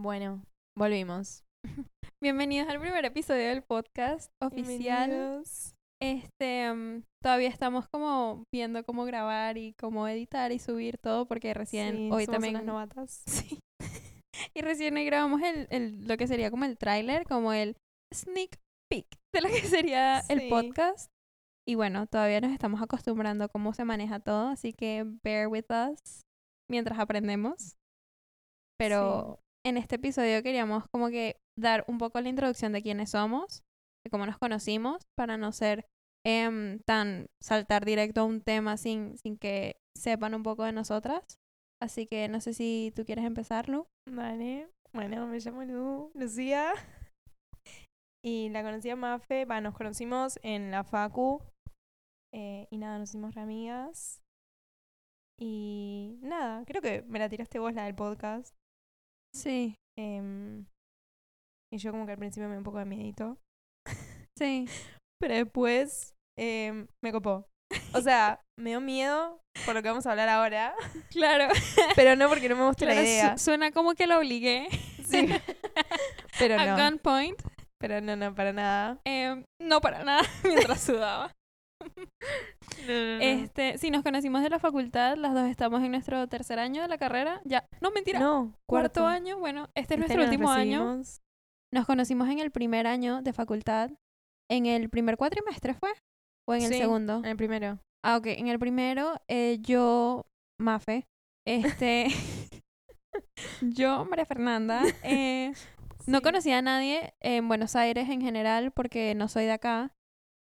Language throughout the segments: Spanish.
Bueno, volvimos. Bienvenidos al primer episodio del podcast oficial. Este, mm, todavía estamos como viendo cómo grabar y cómo editar y subir todo porque recién Sí, hoy somos también unas novatas. Sí. y recién hoy grabamos el, el lo que sería como el tráiler, como el sneak peek de lo que sería el podcast. Y bueno, todavía nos estamos acostumbrando a cómo se maneja todo, así que bear with us mientras aprendemos. Pero en este episodio queríamos como que dar un poco la introducción de quiénes somos, de cómo nos conocimos, para no ser em, tan saltar directo a un tema sin, sin que sepan un poco de nosotras. Así que no sé si tú quieres empezar, Lu. Vale. Bueno, me llamo Lu, Lucía. Y la conocí a Mafe. Va, nos conocimos en la Facu. eh, y nada, nos hicimos re amigas. Y nada, creo que me la tiraste vos la del podcast. Sí, em, y yo como que al principio me dio un poco de miedito. sí. Pero después em, me copó. O sea, me dio miedo por lo que vamos a hablar ahora. Claro. Pero no porque no me gusta la Claro, idea. suena como que lo obligué. Sí. Pero a no. gunpoint. Pero no, no, para nada. Em, no para nada, mientras sudaba. No, no, no. Este, sí, nos conocimos de la facultad, las dos estamos en nuestro tercer año de la carrera. Ya, no, mentira. no, Cuarto año, bueno, este es Este nuestro último año. Nos conocimos en el primer año de facultad. ¿En el primer cuatrimestre fue? ¿O en el Sí, segundo? En el primero. Ah, ok. En el primero, eh, yo, Mafe, este, yo, María Fernanda, eh, no conocía a nadie en Buenos Aires en general porque no soy de acá.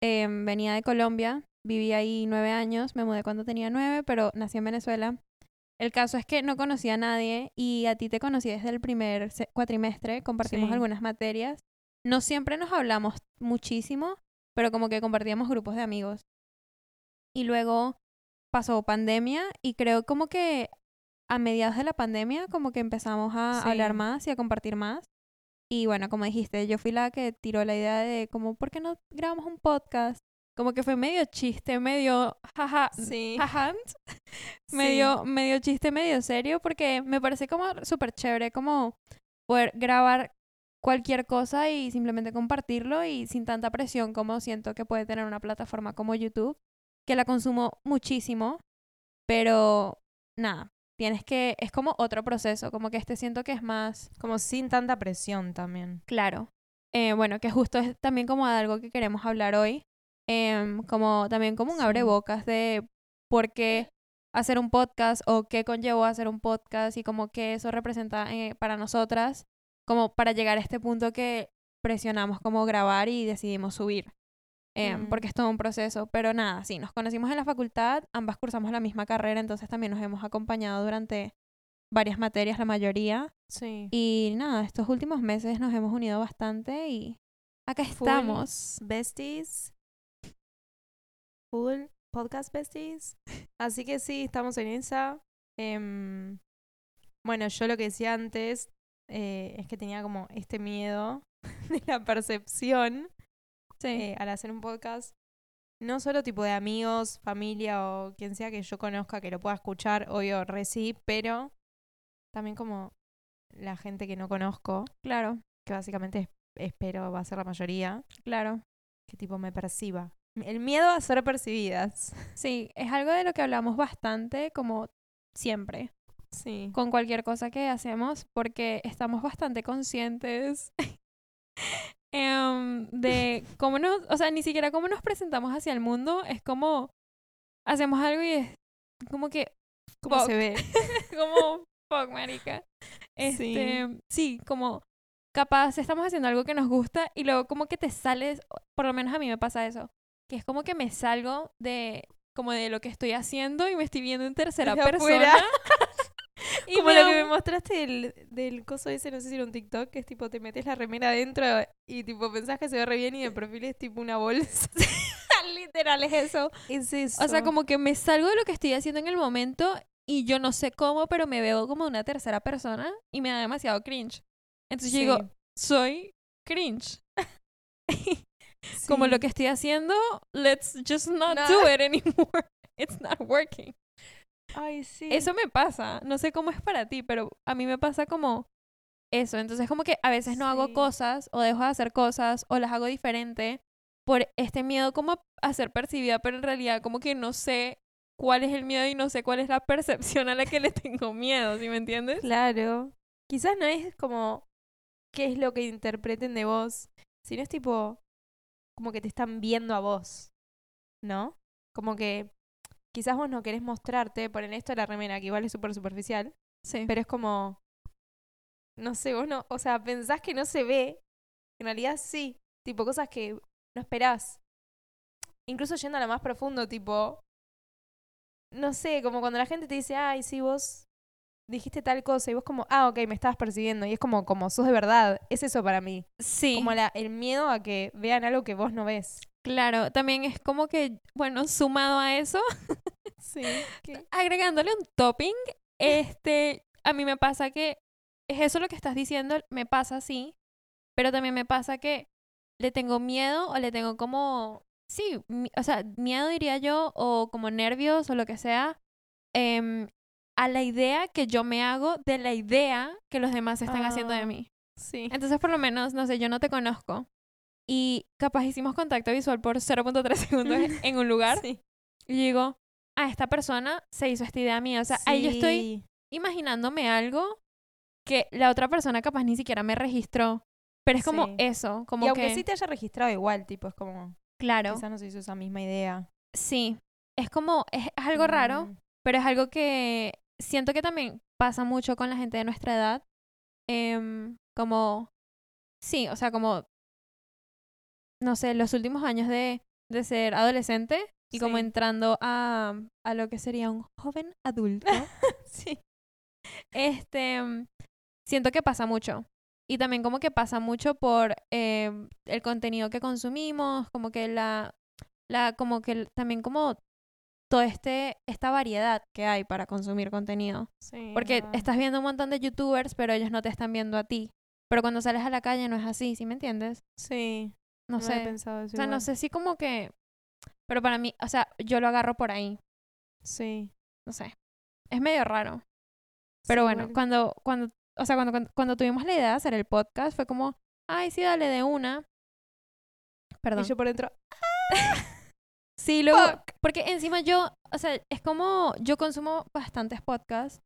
Em, venía de Colombia, viví ahí nueve años, me mudé cuando tenía nueve, pero nací en Venezuela. El caso es que no conocía a nadie y a ti te conocí desde el primer cuatrimestre, compartimos Sí. algunas materias. No siempre nos hablamos muchísimo, pero como que compartíamos grupos de amigos. Y luego pasó pandemia y creo como que a mediados de la pandemia como que empezamos a Sí. hablar más y a compartir más. Y bueno, como dijiste, yo fui la que tiró la idea de como, ¿por qué no grabamos un podcast? Como que fue medio chiste, medio jaja, Sí. jajant, Sí. medio, medio chiste, medio serio, porque me parece como súper chévere como poder grabar cualquier cosa y simplemente compartirlo y sin tanta presión como siento que puede tener una plataforma como YouTube, que la consumo muchísimo, pero nada, tienes que, es como otro proceso, como que este siento que es más Como sin tanta presión también. Claro. Eh, bueno, que justo es también como algo que queremos hablar hoy. em, como también como un abrebocas de por qué hacer un podcast o qué conllevó hacer un podcast y como que eso representa eh, para nosotras, como para llegar a este punto que presionamos como grabar y decidimos subir. Em, Mm. Porque es todo un proceso. Pero nada, sí, nos conocimos en la facultad, ambas cursamos la misma carrera, entonces también nos hemos acompañado durante varias materias, la mayoría. Sí. Y nada, estos últimos meses nos hemos unido bastante y acá Full estamos. Besties. Full podcast besties. Así que sí, estamos en esa. Em, bueno, yo lo que decía antes eh, es que tenía como este miedo de la percepción Sí. eh, al hacer un podcast. No solo tipo de amigos, familia o quien sea que yo conozca que lo pueda escuchar, obvio, re sí, pero también como la gente que no conozco, claro, que básicamente es- espero va a ser la mayoría, claro. que tipo me perciba. El miedo a ser percibidas. Sí, es algo de lo que hablamos bastante, como siempre, Sí. con cualquier cosa que hacemos, porque estamos bastante conscientes em, de cómo nos, o sea, ni siquiera cómo nos presentamos hacia el mundo, es como hacemos algo y es como que ¿Cómo fuck. se ve? como fuck, marica. Sí. Este, sí. como capaz estamos haciendo algo que nos gusta y luego como que te sales, por lo menos a mí me pasa eso, que es como que me salgo de como de lo que estoy haciendo y me estoy viendo en tercera persona. y Como lo que me mostraste del, del coso ese, no sé si era un TikTok, que es tipo te metes la remera adentro y tipo pensás que se ve re bien y de perfil es tipo una bolsa. literal es eso. Es eso. O sea, como que me salgo de lo que estoy haciendo en el momento y yo no sé cómo, pero me veo como una tercera persona y me da demasiado cringe. Entonces yo digo, soy cringe. como lo que estoy haciendo, let's just not No. do it anymore. It's not working. Ay, sí. Eso me pasa. No sé cómo es para ti, pero a mí me pasa como eso. Entonces como que a veces no hago cosas o dejo de hacer cosas o las hago diferente por este miedo como a ser percibida, pero en realidad como que no sé cuál es el miedo y no sé cuál es la percepción a la que le tengo miedo, ¿sí me entiendes? Claro. Quizás no es como qué es lo que interpreten de vos, sino es tipo como que te están viendo a vos, ¿no? Como que quizás vos no querés mostrarte, por esto de la remera, que igual es súper superficial, Sí. pero es como, no sé, vos no, o sea, pensás que no se ve, en realidad sí, tipo cosas que no esperás. Incluso yendo a lo más profundo, tipo, no sé, como cuando la gente te dice, ay, sí, vos dijiste tal cosa, y vos como, ah, ok, me estabas percibiendo, y es como, como sos de verdad, es eso para mí. Sí. Como la, el miedo a que vean algo que vos no ves. Claro, también es como que, bueno, sumado a eso, Sí. agregándole un topping, este, a mí me pasa que es eso lo que estás diciendo, me pasa así, pero también me pasa que le tengo miedo o le tengo como, sí, o sea, miedo diría yo, o como nervios o lo que sea, em, a la idea que yo me hago de la idea que los demás están haciendo de Ah. mí. Sí. Entonces, por lo menos, no sé, yo no te conozco. Y capaz hicimos contacto visual por 0.3 segundos en un lugar. Sí. Y digo, ah, esta persona se hizo esta idea mía. O sea, ahí yo estoy imaginándome algo que la otra persona capaz ni siquiera me registró. Pero es como Sí. eso, como y aunque que, sí te haya registrado igual, tipo, es como, claro, quizás no se hizo esa misma idea. sí. Es como, es algo raro, Mm, pero es algo que siento que también pasa mucho con la gente de nuestra edad. Em, como, sí, o sea, como, no sé, los últimos años de, de ser adolescente y como entrando a, a lo que sería un joven adulto. Sí. este, mm, siento que pasa mucho. Y también como que pasa mucho por em, el contenido que consumimos, como que la, la, como que también como todo este, esta variedad que hay para consumir contenido. Sí, Porque verdad. estás viendo un montón de youtubers, pero ellos no te están viendo a ti. Pero cuando sales a la calle no es así, ¿sí me entiendes? Sí. No, No, sé. pensado eso O sea, no sé si como que... Pero para mí, o sea, yo lo agarro por ahí. Sí. No sé. Es medio raro. Pero Sí, bueno, cuando, cuando, o sea, cuando, cuando, cuando tuvimos la idea de hacer el podcast, fue como, ay, sí, dale de una. Perdón. Y yo por dentro, Sí, luego, Fuck. porque encima yo, o sea, es como, yo consumo bastantes podcasts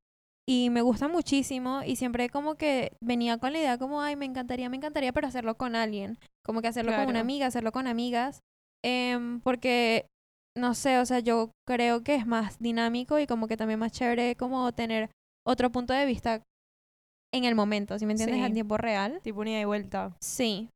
y me gustan muchísimo y siempre como que venía con la idea como, ay, me encantaría, me encantaría, pero hacerlo con alguien, como que hacerlo con una amiga, hacerlo con amigas, em, porque, no sé, o sea, yo creo que es más dinámico y como que también más chévere como tener otro punto de vista en el momento, ¿sí me entiendes? Sí. En tiempo real. tipo, una ida y vuelta. Sí.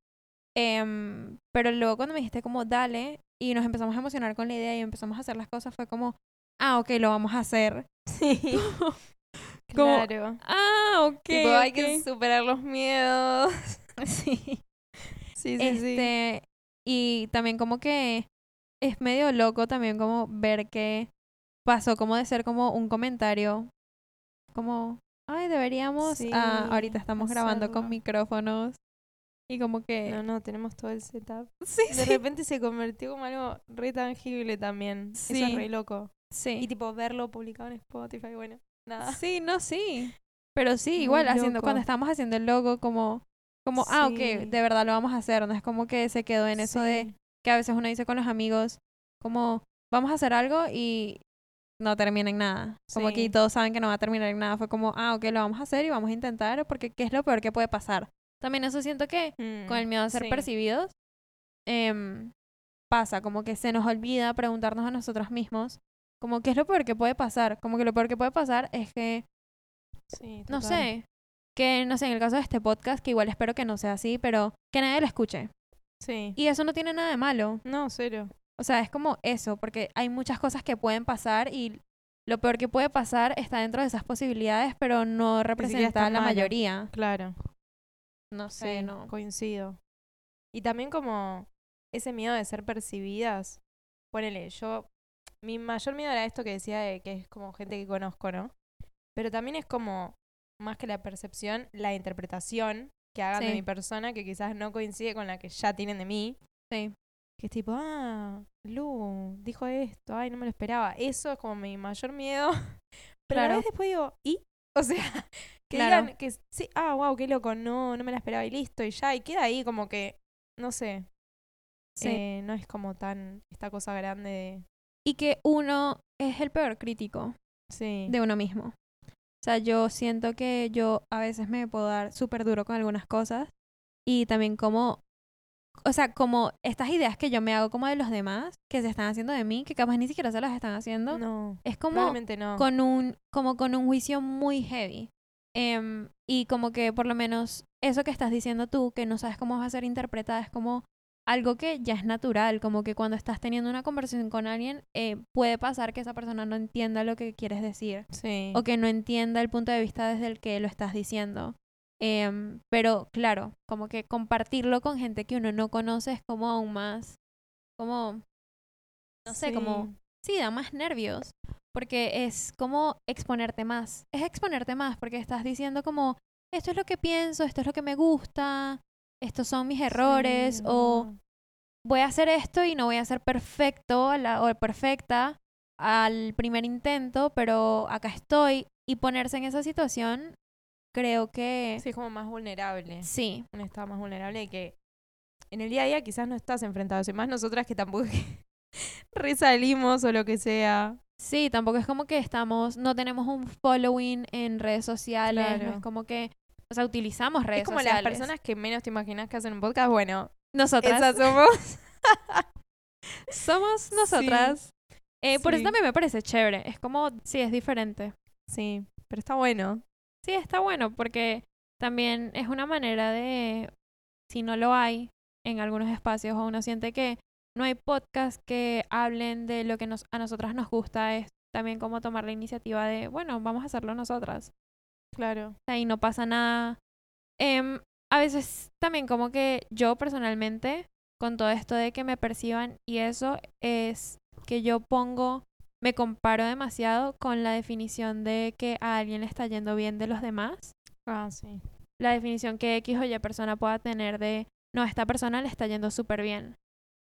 Em, pero luego cuando me dijiste como dale y nos empezamos a emocionar con la idea y empezamos a hacer las cosas fue como, ah, ok, lo vamos a hacer. Sí. Como- claro. Ah, ok. tipo, hay que superar los miedos. Sí. Sí, sí, sí. Y también como que es medio loco también como ver que pasó como de ser como un comentario, como, ay, deberíamos, ah, ahorita Sí, estamos grabando con micrófonos y como que... No, no, tenemos todo el setup. Sí, De sí, repente se convirtió como algo re tangible también. Eso Sí. es re loco. sí. Y tipo, verlo publicado en Spotify, bueno, nada. Sí, no, sí. Pero sí, Muy igual haciendo, cuando estábamos haciendo el logo, como, como, ah, ok, de verdad lo vamos a hacer. No es como que se quedó en eso de que a veces uno dice con los amigos, como, vamos a hacer algo y no termina en nada. Como Sí. que todos saben que no va a terminar en nada. Fue como, ah, ok, lo vamos a hacer y vamos a intentar, porque ¿qué es lo peor que puede pasar? También eso siento que con el Mm, miedo a ser percibidos, em, pasa, como que se nos olvida preguntarnos a nosotros mismos, como, ¿qué es lo peor que puede pasar? Como que lo peor que puede pasar es que no sé, que no sé, en el caso de este podcast, que igual espero que no sea así, pero que nadie lo escuche. Sí. Y eso no tiene nada de malo. No, cero. O sea, es como eso, porque hay muchas cosas que pueden pasar y lo peor que puede pasar está dentro de esas posibilidades, pero no representa la malo. mayoría. Claro. No sé, Sí, no. coincido. Y también como ese miedo de ser percibidas. Ponele, yo. Mi mayor miedo era esto que decía de que es como gente que conozco, ¿no? Pero también es como, más que la percepción, la interpretación que hagan de mi persona que quizás no coincide con la que ya tienen de mí. Sí. Que es tipo, ah, Lu dijo esto, ay, no me lo esperaba. Eso es como mi mayor miedo. Pero a la Claro. vez después digo, ¿y? O sea, Que Claro. digan que sí, ah, wow, qué loco, no, no me la esperaba y listo, y ya, y queda ahí como que, no sé, Sí. eh, no es como tan esta cosa grande de... Y que uno es el peor crítico Sí. de uno mismo. O sea, yo siento que yo a veces me puedo dar súper duro con algunas cosas y también como, o sea, como estas ideas que yo me hago como de los demás, que se están haciendo de mí, que capaz ni siquiera se las están haciendo, no, es como no. con un, como con un juicio muy heavy. Em, y como que por lo menos eso que estás diciendo tú, que no sabes cómo va a ser interpretada, es como algo que ya es natural, como que cuando estás teniendo una conversación con alguien, eh, puede pasar que esa persona no entienda lo que quieres decir Sí. o que no entienda el punto de vista desde el que lo estás diciendo. Em, pero claro, como que compartirlo con gente que uno no conoce es como aún más, como, no sé, como Sí, da más nervios, porque es como exponerte más. Es exponerte más, porque estás diciendo como, esto es lo que pienso, esto es lo que me gusta, estos son mis errores, Sí, o no. voy a hacer esto y no voy a ser perfecto a la- o perfecta al primer intento, pero acá estoy. Y ponerse en esa situación, creo que Sí, es como más vulnerable. sí, Un estado más vulnerable que en el día a día quizás no estás enfrentado. Y más nosotras que tampoco resalimos o lo que sea. Sí, tampoco es como que estamos, no tenemos un following en redes sociales, no Claro. es como que, o sea, utilizamos redes es como sociales. las personas que menos te imaginas que hacen un podcast. Bueno, Nosotras esas somos. somos nosotras. Eh, por eso también me parece chévere. Es como, sí, es diferente. Sí, pero está bueno. Sí, está bueno porque también es una manera de, si no lo hay en algunos espacios o uno siente que no hay podcast que hablen de lo que nos, a nosotras nos gusta, es también como tomar la iniciativa de, bueno, vamos a hacerlo nosotras. Claro. Y no pasa nada. Em, a veces también como que yo personalmente, con todo esto de que me perciban y eso, es que yo pongo, me comparo demasiado con la definición de que a alguien le está yendo bien de los demás. Ah, sí. La definición que X o Y persona pueda tener de, no, a esta persona le está yendo súper bien.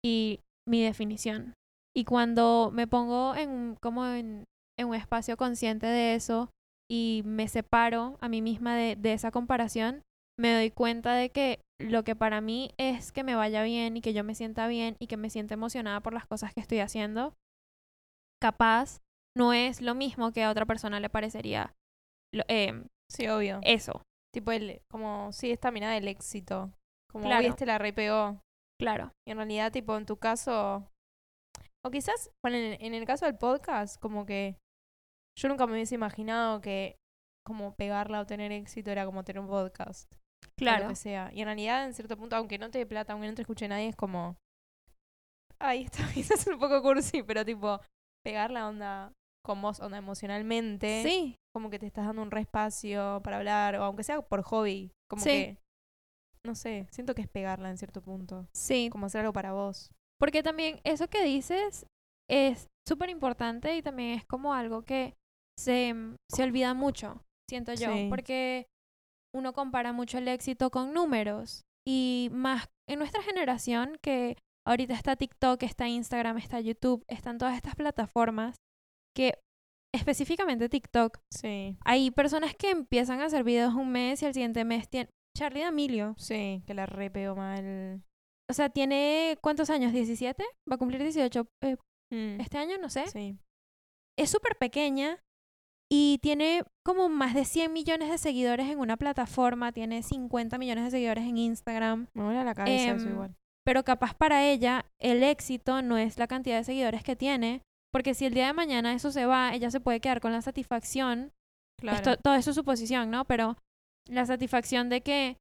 Y mi definición. Y cuando me pongo en, como en, en un espacio consciente de eso y me separo a mí misma de, de esa comparación, me doy cuenta de que lo que para mí es que me vaya bien y que yo me sienta bien y que me sienta emocionada por las cosas que estoy haciendo, capaz no es lo mismo que a otra persona le parecería lo- em, Sí, obvio. eso. Tipo, el, como, sí, esta mirada del éxito. Como, Claro. uy, este la repegó. Claro. Y en realidad, tipo, en tu caso. O quizás, bueno, en, en el caso del podcast, como que. Yo nunca me hubiese imaginado que como pegarla o tener éxito era como tener un podcast. o lo Claro. que sea. Y en realidad, en cierto punto, aunque no te dé plata, aunque no te escuche nadie, es como. Ay, esto quizás es un poco cursi, pero tipo, pegar la onda con vos, onda emocionalmente. Sí, Como que te estás dando un respacio para hablar, o aunque sea por hobby. Como Sí. que. No sé, siento que es pegarla en cierto punto. sí. Como hacer algo para vos. Porque también eso que dices es súper importante y también es como algo que se, mm, se olvida mucho, siento yo. Sí. Porque uno compara mucho el éxito con números. Y más en nuestra generación, que ahorita está TikTok, está Instagram, está YouTube, están todas estas plataformas que específicamente TikTok, Sí. hay personas que empiezan a hacer videos un mes y al siguiente mes tienen... Charlie D'Amelio, Sí, que la re pegó mal. o sea, tiene ¿cuántos años? ¿17? Va a cumplir 18 eh, Mm, este año, no sé. Sí. Es súper pequeña y tiene como más de 100 millones de seguidores en una plataforma, tiene 50 millones de seguidores en Instagram, Me vuela la cabeza eso Em, igual. pero capaz para ella el éxito no es la cantidad de seguidores que tiene, porque si el día de mañana eso se va, ella se puede quedar con la satisfacción, Claro. esto, todo eso es suposición, ¿no? Pero la satisfacción de que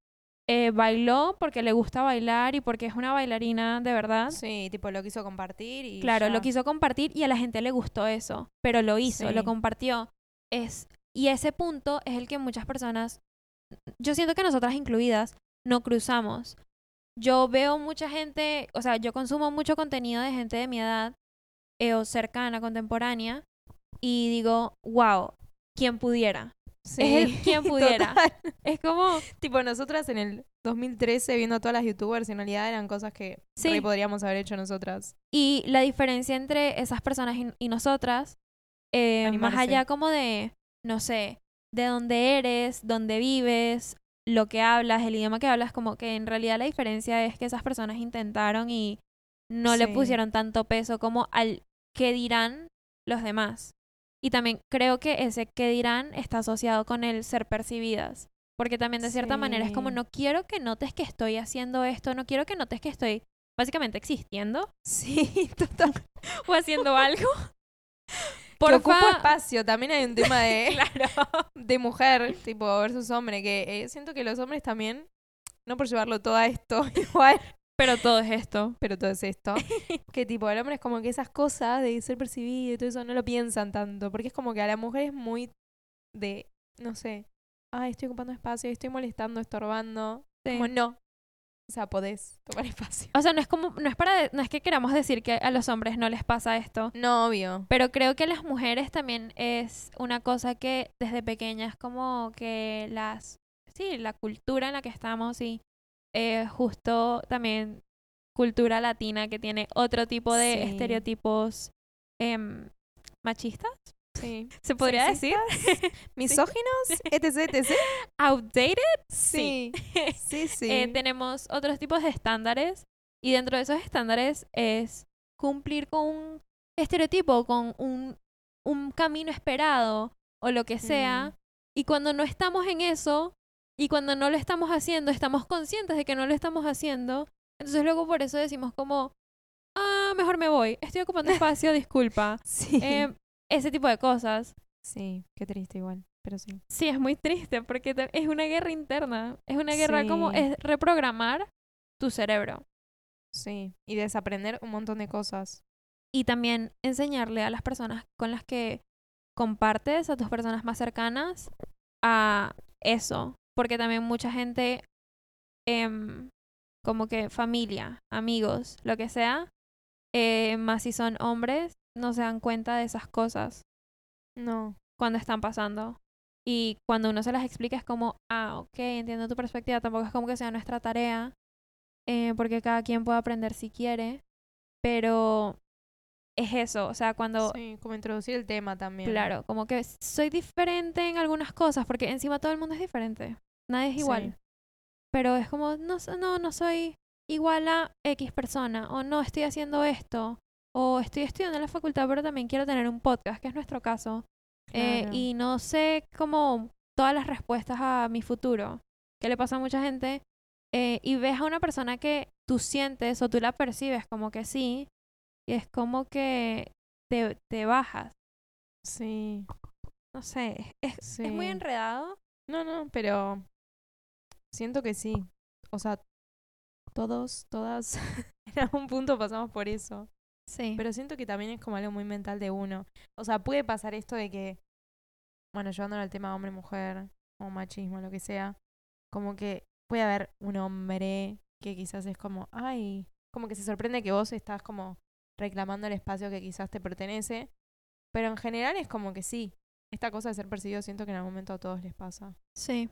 eh, bailó porque le gusta bailar y porque es una bailarina de verdad. Sí, tipo lo quiso compartir y. Claro, ya. lo quiso compartir y a la gente le gustó eso, pero lo hizo, lo compartió. Es, y ese punto es el que muchas personas, yo siento que nosotras incluidas, no cruzamos. Yo veo mucha gente, o sea, yo consumo mucho contenido de gente de mi edad eh, o cercana, contemporánea, y digo, wow, quien pudiera. Sí, es quien pudiera. total. Es como, Tipo, nosotras en el 2013 viendo a todas las youtubers, en realidad eran cosas que Sí. podríamos haber hecho nosotras. Y la diferencia entre esas personas y, y nosotras, eh, más allá como de, no sé, de dónde eres, dónde vives, lo que hablas, el idioma que hablas, como que en realidad la diferencia es que esas personas intentaron y no le Sí. pusieron tanto peso como al qué dirán los demás. Y también creo que ese qué dirán está asociado con el ser percibidas. Porque también de cierta manera es como Sí. no quiero que notes que estoy haciendo esto, no quiero que notes que estoy básicamente existiendo Sí, total. o haciendo algo. Que ocupo Porfa. espacio. También hay un tema de, Claro. de mujer, tipo, versus hombre, que eh, siento que los hombres también, no por llevarlo todo a esto igual, Pero todo es esto. pero todo es esto, que tipo, el hombre es como que esas cosas de ser percibido y todo eso no lo piensan tanto, porque es como que a la mujer es muy de, no sé, ay, estoy ocupando espacio, estoy molestando, estorbando. Sí. Como no. O sea, podés tomar espacio. O sea, no es como, no es para, no es que queramos decir que a los hombres no les pasa esto, No, obvio. pero creo que a las mujeres también es una cosa que desde pequeñas como que las, sí, la cultura en la que estamos y eh, justo también cultura latina que tiene otro tipo de Sí. estereotipos em, machistas, Sí. se podría decir, Misóginos, etc, etc. outdated. Sí. Sí, sí. Eh, tenemos otros tipos de estándares y dentro de esos estándares es cumplir con un estereotipo, con un, un camino esperado o lo que sea. Mm. Y cuando no estamos en eso y cuando no lo estamos haciendo, estamos conscientes de que no lo estamos haciendo. Entonces luego por eso decimos como, ah, mejor me voy, estoy ocupando espacio, disculpa. sí. Eh, ese tipo de cosas. sí, qué triste igual, pero sí. Sí, es muy triste porque es una guerra interna. Es una guerra como es reprogramar tu cerebro. Sí. Y desaprender un montón de cosas. Y también enseñarle a las personas con las que compartes, a tus personas más cercanas, a eso. Porque también mucha gente, em, como que familia, amigos, lo que sea, eh, más si son hombres, no se dan cuenta de esas cosas No. cuando están pasando. Y cuando uno se las explica es como, ah, ok, entiendo tu perspectiva, tampoco es como que sea nuestra tarea, eh, porque cada quien puede aprender si quiere, pero es eso, o sea, cuando, Sí, como introducir el tema también. claro, como que soy diferente en algunas cosas, porque encima todo el mundo es diferente, nadie es igual, Sí. pero es como, no, no, no soy igual a X persona, o no, estoy haciendo esto, o estoy estudiando en la facultad, pero también quiero tener un podcast, que es nuestro caso, eh, Claro. y no sé como todas las respuestas a mi futuro, que le pasa a mucha gente, eh, y ves a una persona que tú sientes o tú la percibes como que sí, y es como que te, te bajas. Sí. No sé, es, es muy Sí. enredado. No, no, pero siento que sí. O sea, todos, todas, en algún punto pasamos por eso. Sí. Pero siento que también es como algo muy mental de uno. O sea, puede pasar esto de que, bueno, llevándolo al tema hombre-mujer o machismo, lo que sea, como que puede haber un hombre que quizás es como, ay, como que se sorprende que vos estás como reclamando el espacio que quizás te pertenece. Pero en general es como que sí. Esta cosa de ser percibido siento que en algún momento a todos les pasa. Sí.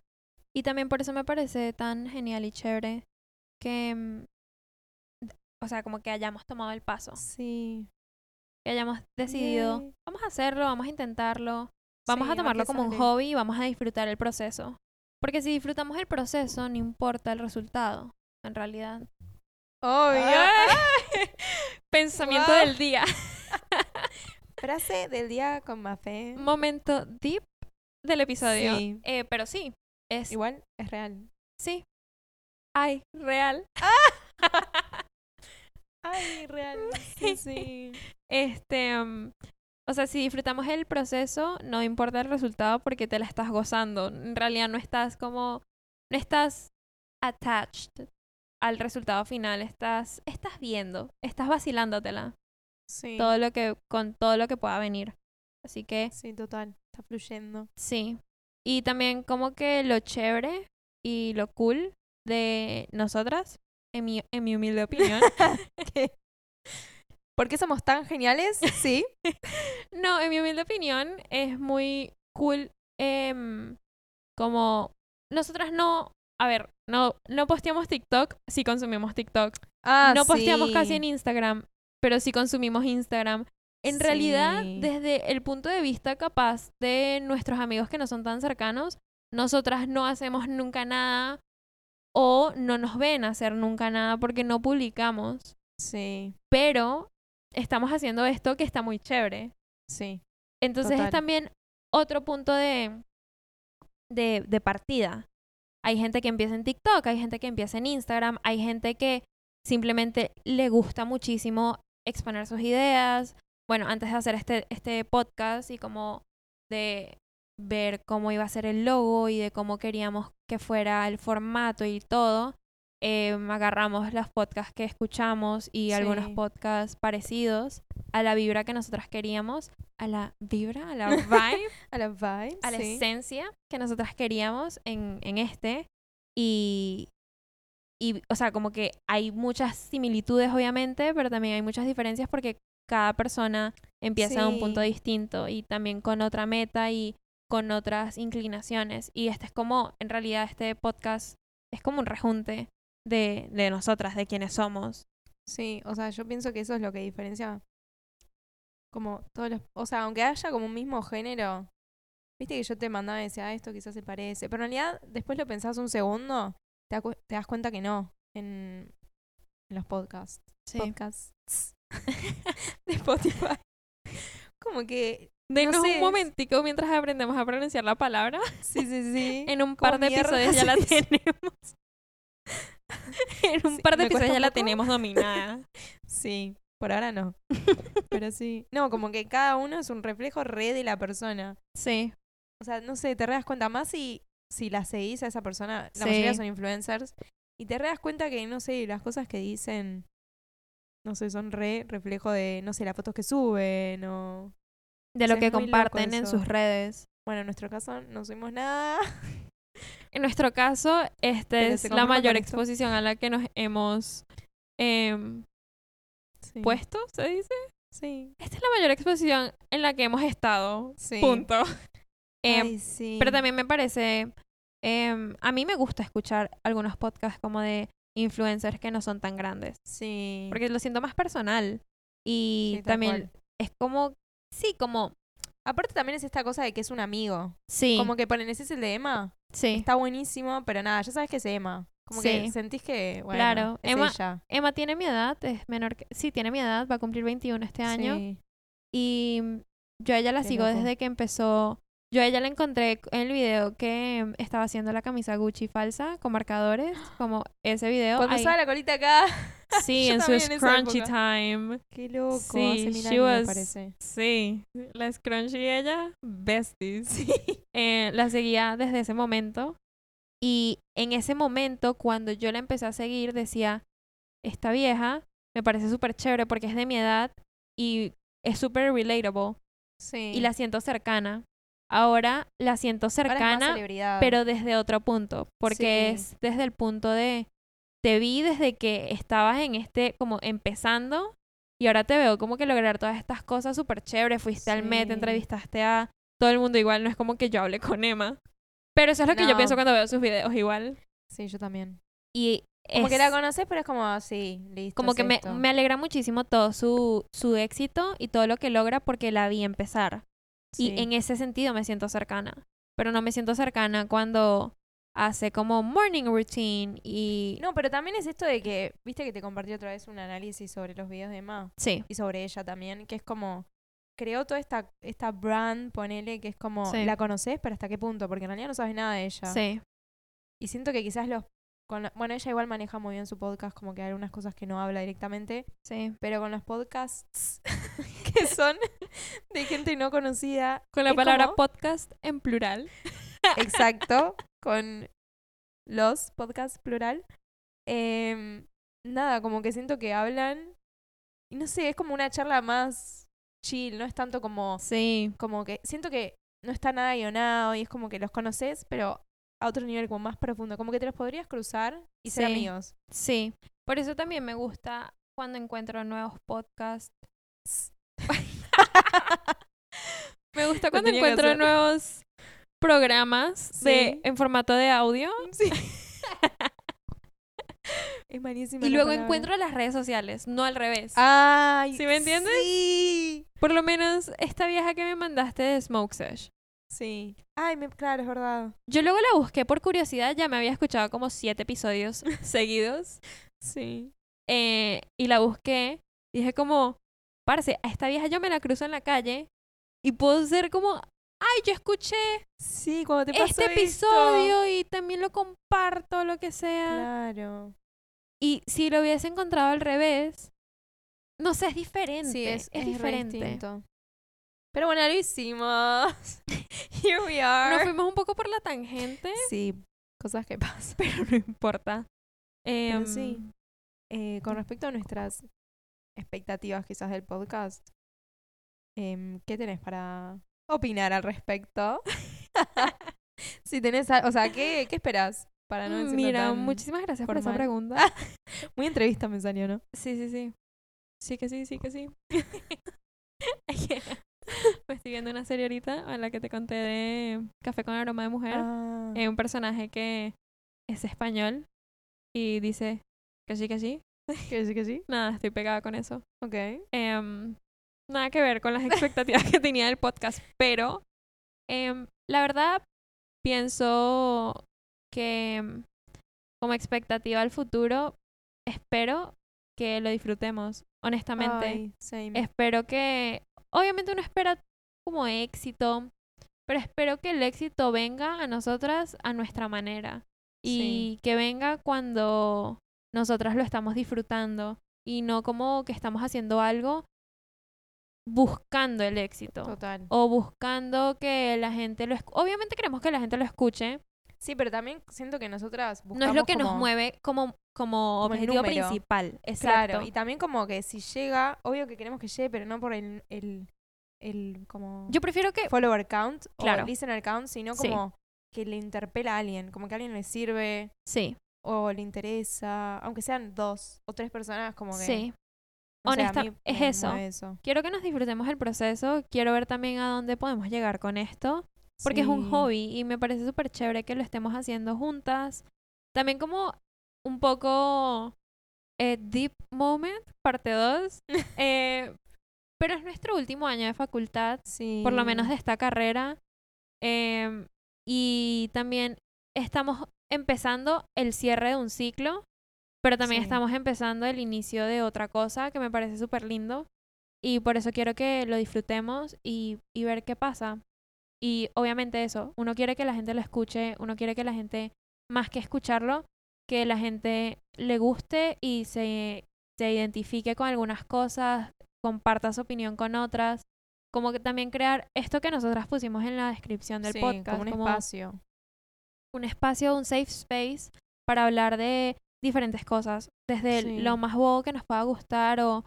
Y también por eso me parece tan genial y chévere que, mm, o sea, como que hayamos tomado el paso, Sí. que hayamos decidido, Yay. vamos a hacerlo, vamos a intentarlo, vamos Sí, a tomarlo como un sale. hobby y vamos a disfrutar el proceso. Porque si disfrutamos el proceso, no importa el resultado, en realidad. Obvio. Pensamiento Guau. del día. Frase del día con Mafé. Momento deep del episodio. Sí. Eh, pero sí, es Igual es real. sí. Ay, real. Ay, real. Sí, sí. Este, mm, o sea, si disfrutamos el proceso, no importa el resultado porque te la estás gozando. En realidad no estás como, no estás attached al resultado final, estás, estás viendo, estás vacilándotela, Sí. todo lo que, con todo lo que pueda venir. Así que Sí, total. Está fluyendo. sí. Y también como que lo chévere y lo cool de nosotras, en mi, en mi humilde opinión, ¿Por qué somos tan geniales? Sí. No, en mi humilde opinión es muy cool em, como nosotras no, a ver, no, no posteamos TikTok si consumimos TikTok. Ah, no posteamos casi sí. en Instagram, pero sí consumimos Instagram. en realidad, Sí. desde el punto de vista capaz de nuestros amigos que no son tan cercanos, nosotras no hacemos nunca nada o no nos ven hacer nunca nada porque no publicamos. Sí, Pero estamos haciendo esto que está muy chévere. sí. Entonces Total. es también otro punto de, de, de partida. Hay gente que empieza en TikTok, hay gente que empieza en Instagram, hay gente que simplemente le gusta muchísimo exponer sus ideas. Bueno, antes de hacer este, este podcast y como de ver cómo iba a ser el logo y de cómo queríamos que fuera el formato y todo, em, agarramos los podcasts que escuchamos y algunos Sí. podcasts parecidos a la vibra que nosotras queríamos, a la vibra, a la vibe, A la vibe, a la sí. esencia que nosotras queríamos en, en este. Y, y, o sea, como que hay muchas similitudes, obviamente, pero también hay muchas diferencias porque cada persona empieza de un punto Sí. distinto y también con otra meta y con otras inclinaciones. Y este es como, en realidad, este podcast es como un rejunte de, de nosotras, de quienes somos. Sí, o sea, yo pienso que eso es lo que diferencia como todos los, o sea, aunque haya como un mismo género, viste que yo te mandaba y decía, ah, esto quizás se parece, pero en realidad después lo pensás un segundo, te, te das cuenta que no en, en los podcasts, podcasts de Spotify. Como que, Denos un momentico mientras aprendemos a pronunciar la palabra. sí, sí, sí. En un ¿Cómo par de mierda episodios ya la tenemos. en un Sí, par de episodios ya la tenemos dominada. Sí, por ahora no. Pero sí. No, como que cada uno es un reflejo re de la persona. Sí, O sea, no sé, te das cuenta más si, si la seguís a esa persona. La mayoría Sí. son influencers. Y te das cuenta que, no sé, las cosas que dicen, no sé, son re reflejo de, no sé, las fotos que suben o... de lo que comparten en sus redes. Bueno, en nuestro caso no subimos nada. En nuestro caso, esta Pero es la mayor exposición a la que nos hemos em, Sí. puesto, ¿se dice? Sí. Esta es la mayor exposición en la que hemos estado. Sí. Punto. Em, Ay, sí. Pero también me parece, em, a mí me gusta escuchar algunos podcasts como de influencers que no son tan grandes. Sí. Porque lo siento más personal. Y también cual. es como, sí, como, Aparte también es esta cosa de que es un amigo. sí, Como que ponen, ese es el de Emma. sí. Está buenísimo, pero nada, ya sabes que es Emma. Como que Sí. sentís que, bueno, Claro, es Emma- ella. Emma tiene mi edad, es menor que, sí, tiene mi edad, va a cumplir 21 este año. Sí. Y yo a ella la Qué sigo loco. desde que empezó. Yo a ella la encontré en el video que mm, estaba haciendo la camisa Gucci falsa con marcadores, como ese video. Cuando ahí- usaba la colita acá. sí, en su en scrunchy time. Qué loco. Sí, hace mil she años, was- parece. Sí, la scrunchy y ella, besties. Eh, la seguía desde ese momento. Y en ese momento, cuando yo la empecé a seguir, decía, esta vieja me parece súper chévere porque es de mi edad y es súper relatable. Sí. y la siento cercana. Ahora la siento cercana, pero desde otro punto, porque Sí. es desde el punto de te vi desde que estabas en este como empezando y ahora te veo como que lograr todas estas cosas súper chévere, fuiste al Met, Sí. entrevistaste a todo el mundo igual, no es como que yo hablé con Emma. Pero eso es lo que yo pienso cuando veo sus videos igual. Sí, yo también. Y Como que es- la conoces, pero es como, ah, sí, listo. como que me, me alegra muchísimo todo su, su éxito y todo lo que logra porque la vi empezar. Sí. Y en ese sentido me siento cercana. Pero no me siento cercana cuando hace como morning routine y... No, pero también es esto de que, viste que te compartí otra vez un análisis sobre los videos de Emma Sí, y sobre ella también, que es como, creó toda esta, esta brand, ponele, que es como, Sí. la conoces, pero hasta qué punto, porque en realidad no sabes nada de ella. sí, Y siento que quizás los, con bueno, ella igual maneja muy bien su podcast, como que hay algunas cosas que no habla directamente, sí. pero con los podcasts que son de gente no conocida. Con la palabra como- podcast en plural. Exacto, con los podcasts plural. Em, nada, como que siento que hablan. Y no sé, es como una charla más chill, no es tanto como, Sí, como que. Siento que no está nada guionado y es como que los conoces, pero a otro nivel, como más profundo. Como que te los podrías cruzar y ser amigos. sí. Por eso también me gusta cuando encuentro nuevos podcasts. me gusta cuando encuentro nuevos programas de, en formato de audio. Sí. es malísimo. Y luego encuentro las redes sociales, no al revés. Ay, ¿Sí me entiendes? Sí. Por lo menos esta vieja que me mandaste de Smoke Sesh. Sí. Ay, me, claro, es verdad. Yo luego la busqué por curiosidad, ya me había escuchado como siete episodios seguidos. Sí. eh, y la busqué. Dije como, parce, a esta vieja yo me la cruzo en la calle y puedo ser como, ay, yo escuché Sí, cuando te pasó este esto. episodio y también lo comparto, lo que sea. Claro. Y si lo hubiese encontrado al revés, no sé, es diferente. Sí, es, es, re diferente. distinto. Pero bueno, lo hicimos. Here we are. Nos fuimos un poco por la tangente, Sí, cosas que pasan. pero no importa. Pero Em, sí. Eh, con respecto a nuestras expectativas quizás del podcast, em, ¿qué tenés para opinar al respecto? si tenés, o sea, ¿qué, qué esperas? Para no Mira, tan- muchísimas gracias por esa pregunta. Muy entrevista me salió, ¿no? Sí, sí, sí. Sí que sí, sí que sí. Me estoy viendo una serie ahorita en la que te conté de Café con aroma de mujer. Ah, Hay un personaje que es español y dice que sí, que sí. que sí, que sí. Nada, estoy pegada con eso. Ok. Em, nada que ver con las expectativas que tenía del podcast, pero em, la verdad pienso que em, como expectativa al futuro, espero que lo disfrutemos, honestamente. Ay. Espero que, obviamente uno espera como éxito, pero espero que el éxito venga a nosotras a nuestra manera y Sí. que venga cuando nosotras lo estamos disfrutando y no como que estamos haciendo algo buscando el éxito Total. o buscando que la gente lo escuche. Obviamente queremos que la gente lo escuche. Sí, pero también siento que nosotras No es lo buscamos que nos mueve como, como, objetivo principal. Exacto. Claro, y también como que si llega, obvio que queremos que llegue, pero no por el, el, el como Yo prefiero que... follower count Claro. o listener count, sino Sí. como que le interpela a alguien, como que a alguien le sirve Sí, o le interesa, aunque sean dos o tres personas, como que... sí. No sé, a Honesta- mí es eso. Quiero que nos disfrutemos el proceso. Quiero ver también a dónde podemos llegar con esto. Porque es un hobby y me parece súper chévere que lo estemos haciendo juntas. También como un poco eh, Deep Moment, parte 2. eh, pero es nuestro último año de facultad, Sí. por lo menos de esta carrera. em, y también estamos empezando el cierre de un ciclo, pero también Sí. estamos empezando el inicio de otra cosa que me parece súper lindo. Y por eso quiero que lo disfrutemos y, y ver qué pasa. Y obviamente eso, uno quiere que la gente lo escuche, uno quiere que la gente, más que escucharlo, que la gente le guste y se, se identifique con algunas cosas, comparta su opinión con otras. Como que también crear esto que nosotras pusimos en la descripción del Sí, podcast, como un como espacio. un espacio, un safe space para hablar de diferentes cosas, desde Sí. lo más bobo que nos pueda gustar o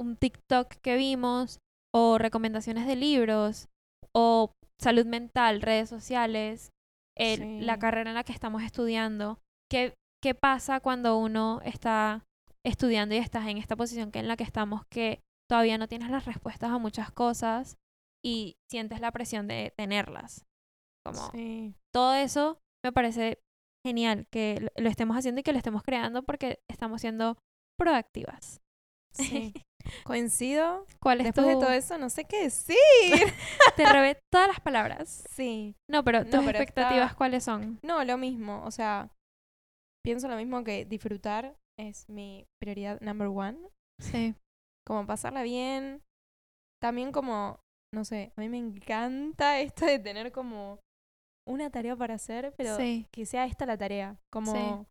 un TikTok que vimos o recomendaciones de libros o salud mental, redes sociales, el- la Sí. carrera en la que estamos estudiando. ¿Qué, ¿Qué pasa cuando uno está estudiando y estás en esta posición que en la que estamos que todavía no tienes las respuestas a muchas cosas y sientes la presión de tenerlas? Como Sí. todo eso me parece genial que lo- estemos haciendo y que lo estemos creando porque estamos siendo proactivas. Sí. Coincido. ¿Cuál es Después de todo eso, no sé qué decir. Te robé todas las palabras. Sí. No, pero No, tus pero expectativas, está- ¿cuáles son? No, lo mismo. O sea, pienso lo mismo que disfrutar es mi prioridad number one. Sí. Como pasarla bien. También como, no sé, a mí me encanta esto de tener como una tarea para hacer, pero sí. que sea esta la tarea. Como, Sí.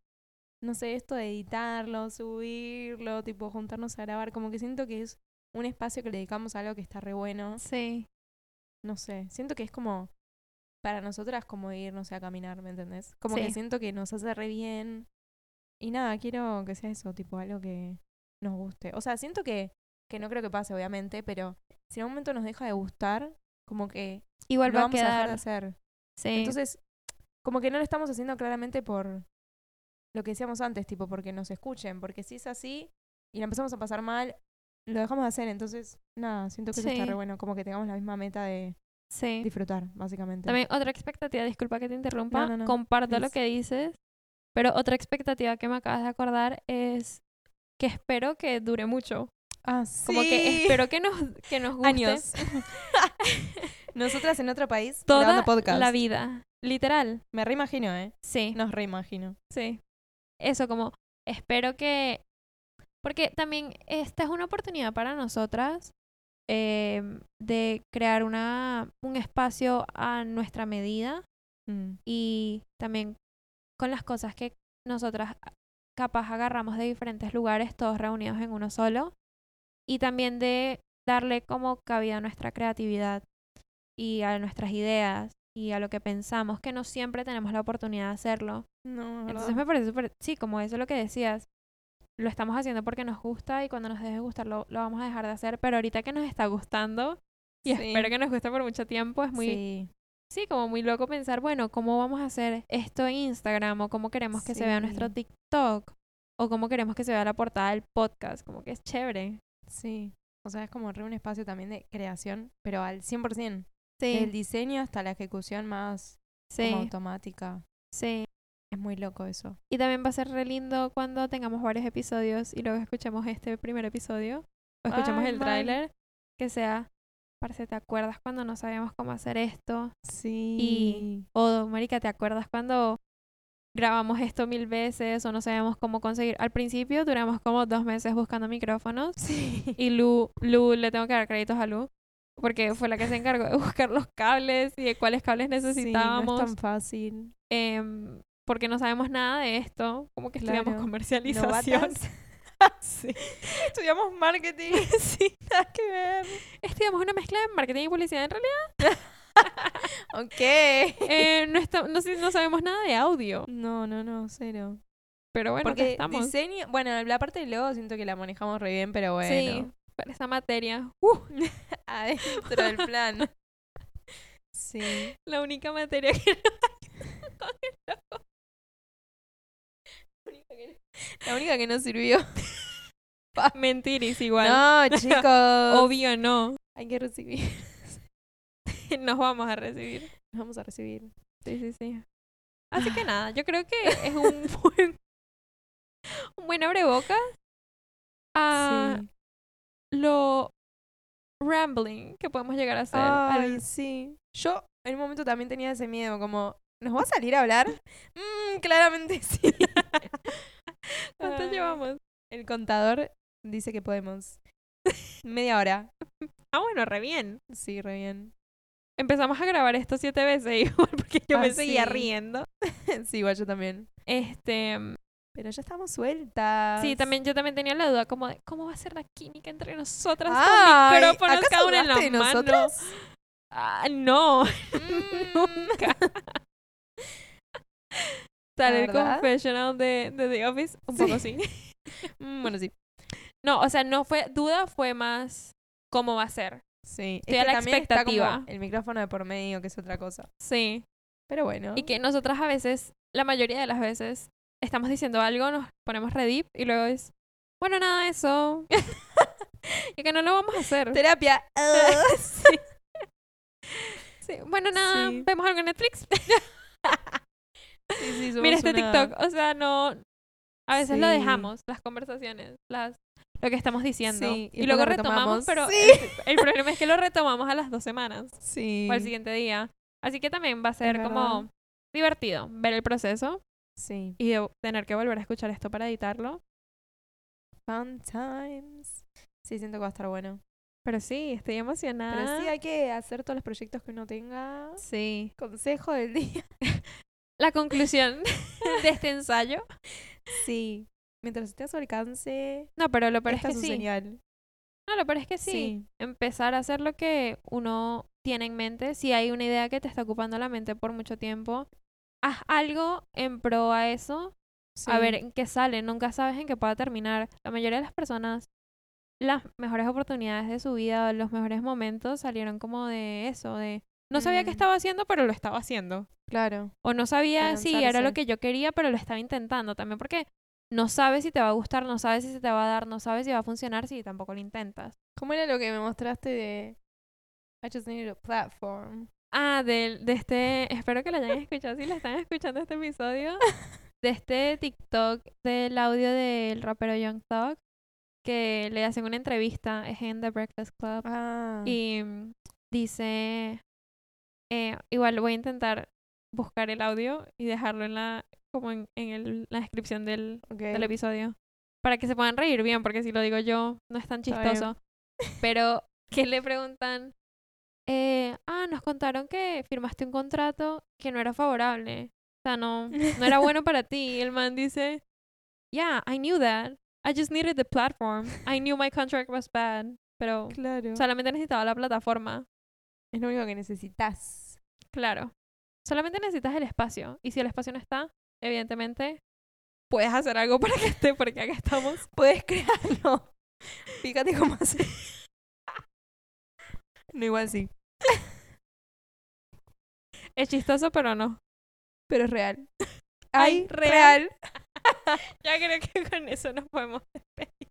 no sé, esto de editarlo, subirlo, tipo juntarnos a grabar. Como que siento que es un espacio que le dedicamos a algo que está re bueno. Sí. No sé, siento que es como para nosotras como irnos a caminar, ¿me entendés? Como que siento que nos hace re bien. Y nada, quiero que sea eso, tipo algo que nos guste. O sea, siento que, que no creo que pase, obviamente, pero si en un momento nos deja de gustar, como que Igual lo va a vamos a dejar de hacer. Sí. Entonces, como que no lo estamos haciendo claramente por lo que decíamos antes, tipo, porque nos escuchen. Porque si es así y la empezamos a pasar mal, lo dejamos de hacer. Entonces, nada, siento que eso está Sí. re bueno. Como que tengamos la misma meta de sí. disfrutar, básicamente. También otra expectativa, disculpa que te interrumpa, no, no, comparto lo que dices, pero otra expectativa que me acabas de acordar es que espero que dure mucho. Ah, sí. Como que espero que nos, que nos guste Años. Nosotras en otro país toda grabando podcast. la vida. Literal. Me reimagino, ¿eh? Sí. Nos reimagino. Sí. Eso como, espero que... Porque también esta es una oportunidad para nosotras em, de crear una, un espacio a nuestra medida Mm. y también con las cosas que nosotras capaz agarramos de diferentes lugares, todos reunidos en uno solo. Y también de darle como cabida a nuestra creatividad y a nuestras ideas y a lo que pensamos, que no siempre tenemos la oportunidad de hacerlo. No, Entonces me parece súper, sí, como eso es lo que decías, lo estamos haciendo porque nos gusta y cuando nos deje de gustar lo, lo vamos a dejar de hacer, pero ahorita que nos está gustando y Sí. espero que nos guste por mucho tiempo, es muy, sí. Sí. como muy loco pensar, bueno, ¿cómo vamos a hacer esto en Instagram o cómo queremos que se vea nuestro. TikTok o cómo queremos que se vea la portada del podcast? Como que es chévere. Sí. O sea, es como re un espacio también de creación, pero al 100%. Sí, Del diseño hasta la ejecución más sí, como automática. sí. Es muy loco eso. Y también va a ser re lindo cuando tengamos varios episodios y luego escuchemos este primer episodio o escuchemos Ay, el tráiler que sea, parce, ¿te acuerdas cuando no sabíamos cómo hacer esto? Sí. O, marica, ¿te acuerdas cuando grabamos esto mil veces o no sabíamos cómo conseguir? Al principio duramos como dos meses buscando micrófonos Sí. y Lu, Lu, le tengo que dar créditos a Lu porque fue la que se encargó de buscar los cables y de cuáles cables Sí, no necesitábamos. es tan fácil. em, porque no sabemos nada de esto, como que estudiamos comercialización. Sí. Estudiamos marketing. sí, nada que ver. Estudiamos una mezcla de marketing y publicidad en realidad. Ok. Eh, no, esta- no, no sabemos nada de audio, No, no, no, cero. pero bueno, Porque estamos. diseño, bueno, la parte del logo siento que la manejamos re bien, pero bueno. Sí, para esa materia. Uh, Adentro del plan. Sí. la única materia que La única que no sirvió. Mentiris igual. No, chicos. Obvio no. Hay que recibir. Nos vamos a recibir. Nos vamos a recibir. Sí, sí, sí. Así que nada, yo creo que es un buen, un buen abrebocas a sí. lo rambling que podemos llegar a hacer. al- Ay, sí. Yo en un momento también tenía ese miedo, como, ¿nos va a salir a hablar? Mm, claramente sí. ¿Cuánto llevamos? El contador dice que podemos. Media hora. Ah, bueno, re bien. Sí, re bien. Empezamos a grabar esto siete veces igual porque yo Ah, me seguía sí. riendo. sí, igual yo también. Este, Pero ya estamos sueltas. sí, también yo también tenía la duda como de cómo va a ser la química entre nosotras Ay, con micrófonos ¿acaso cada una en la de mano. nosotras? Ah, no, Mm. nunca. Sale el confessional de, de The Office, un Sí. poco sí. Mm, bueno, sí. No, o sea, no fue duda, fue más cómo va a ser. Sí. Estoy es a la también está como expectativa. el micrófono de por medio, que es otra cosa. Sí. Pero bueno. Y que nosotras a veces, la mayoría de las veces, estamos diciendo algo, nos ponemos redip y luego es, bueno, nada, eso. y que no lo vamos a hacer. Terapia. sí. Sí, Bueno, nada, Sí. vemos algo en Netflix. Sí, Mira este una- TikTok. O sea, no. A veces lo dejamos, las conversaciones, las lo que estamos diciendo. Sí, y, luego después lo retomamos, pero Sí. el, el problema es que lo retomamos a las dos semanas Sí. o al siguiente día. Así que también va a ser como divertido ver el proceso Sí. y tener que volver a escuchar esto para editarlo. Fun times. Sí, siento que va a estar bueno. Pero sí, estoy emocionada. Pero sí, hay que hacer todos los proyectos que uno tenga. Sí. Consejo del día. La conclusión de este ensayo. Sí. Mientras esté a su alcance, No, pero lo peor es que su sí. señal. No, lo peor es que sí. empezar a hacer lo que uno tiene en mente. Si hay una idea que te está ocupando la mente por mucho tiempo, haz algo en pro a eso. Sí. A ver en qué sale. Nunca sabes en qué pueda terminar. La mayoría de las personas, las mejores oportunidades de su vida, los mejores momentos salieron como de eso, de no sabía qué Mm. estaba haciendo, pero lo estaba haciendo. Claro. O no sabía si era lo que yo quería, pero lo estaba intentando también porque no sabes si te va a gustar, no sabes si se te va a dar, no sabes si va a funcionar si tampoco lo intentas. ¿Cómo era lo que me mostraste de I just needed a platform? Ah, del de este, espero que lo hayan escuchado, si lo están escuchando este episodio, de este TikTok del audio del rapero Young Thug, que le hacen una entrevista, es en The Breakfast Club, Ah. y dice, eh, igual voy a intentar buscar el audio y dejarlo en la, como en, en el- la descripción del, del episodio, para que se puedan reír bien, porque si lo digo yo no es tan chistoso. Pero que le preguntan, eh, ah, nos contaron que firmaste un contrato que no era favorable. O sea, no, no era bueno para ti. Y el man dice, yeah, I knew that. I just needed the platform. I knew my contract was bad. Pero Claro. solamente necesitaba la plataforma. es lo único que necesitas. Claro. Solamente necesitas el espacio. Y si el espacio no está, evidentemente, puedes hacer algo para que esté, porque acá estamos. Puedes crearlo. Fíjate cómo hacer. no igual sí. Es chistoso, pero no. Pero es real. Ay, Ay, real. real. Ya creo que con eso nos podemos despedir.